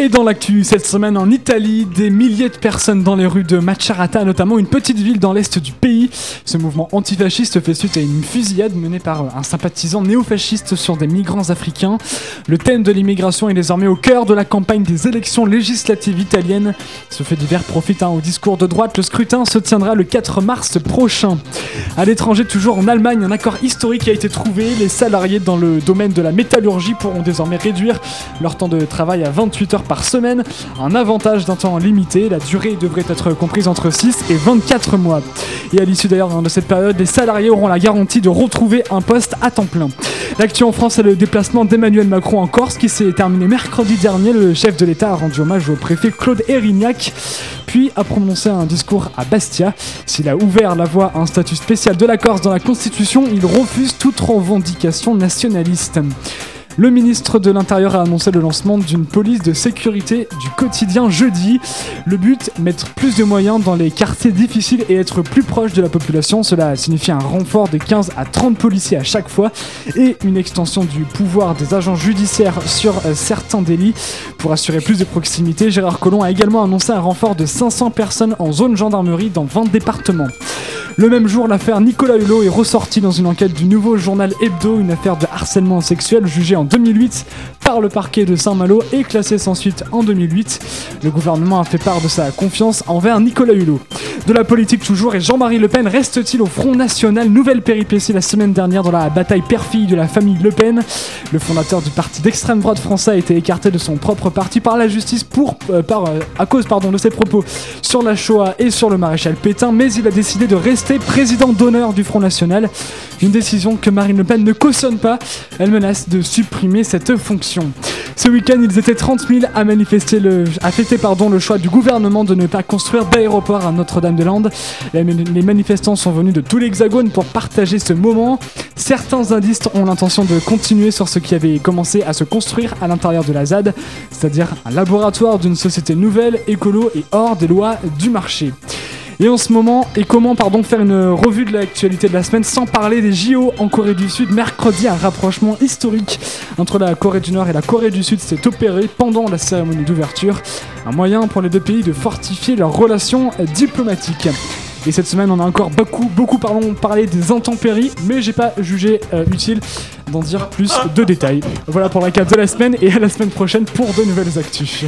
Et dans l'actu cette semaine en Italie, des milliers de personnes dans les rues de Macerata, notamment une petite ville dans l'est du pays. Ce mouvement antifasciste fait suite à une fusillade menée par un sympathisant néofasciste sur des migrants africains. Le thème de l'immigration est désormais au cœur de la campagne des élections législatives italiennes. Ce fait divers profite hein, au discours de droite. Le scrutin se tiendra le 4 mars prochain. À l'étranger, toujours en Allemagne, un accord historique a été trouvé. Les salariés dans le domaine de la métallurgie pourront désormais réduire leur temps de travail à 28 heures par semaine, un avantage d'un temps limité. La durée devrait être comprise entre 6 et 24 mois. Et à l'issue d'ailleurs de cette période, les salariés auront la garantie de retrouver un poste à temps plein. L'actu en France, c'est le déplacement d'Emmanuel Macron en Corse qui s'est terminé mercredi dernier. Le chef de l'État a rendu hommage au préfet Claude Erignac, puis a prononcé un discours à Bastia. S'il a ouvert la voie à un statut spécial de la Corse dans la Constitution, il refuse toute revendication nationaliste. Le ministre de l'Intérieur a annoncé le lancement d'une police de sécurité du quotidien jeudi. Le but, mettre plus de moyens dans les quartiers difficiles et être plus proche de la population. Cela signifie un renfort de 15 à 30 policiers à chaque fois et une extension du pouvoir des agents judiciaires sur euh, certains délits. Pour assurer plus de proximité, Gérard Collomb a également annoncé un renfort de 500 personnes en zone gendarmerie dans 20 départements. Le même jour, l'affaire Nicolas Hulot est ressortie dans une enquête du nouveau journal Hebdo, une affaire de harcèlement sexuel jugée en 2008 par le parquet de Saint-Malo et classée sans suite en 2008. Le gouvernement a fait part de sa confiance envers Nicolas Hulot. De la politique toujours, et Jean-Marie Le Pen reste-t-il au Front National? Nouvelle péripétie la semaine dernière dans la bataille père-fille de la famille Le Pen. Le fondateur du parti d'extrême droite français a été écarté de son propre parti par la justice pour, euh, euh, à cause pardon, de ses propos sur la Shoah et sur le maréchal Pétain, mais il a décidé de rester président d'honneur du Front National. Une décision que Marine Le Pen ne cautionne pas. Elle menace de supprimer cette fonction. Ce week-end, ils étaient 30 000 à manifester le, à fêter pardon, le choix du gouvernement de ne pas construire d'aéroport à Notre-Dame-des-Landes. Les manifestants sont venus de tout l'Hexagone pour partager ce moment. Certains indices ont l'intention de continuer sur ce qui avait commencé à se construire à l'intérieur de la ZAD, c'est-à-dire un laboratoire d'une société nouvelle, écolo et hors des lois du marché. Et en ce moment, et comment pardon faire une revue de l'actualité de la semaine sans parler des JO en Corée du Sud Mercredi, un rapprochement historique entre la Corée du Nord et la Corée du Sud s'est opéré pendant la cérémonie d'ouverture. Un moyen pour les deux pays de fortifier leurs relations diplomatiques. Et cette semaine, on a encore beaucoup, parlé des intempéries, mais j'ai pas jugé euh, utile d'en dire plus de détails. Voilà pour la carte de la semaine et à la semaine prochaine pour de nouvelles actus.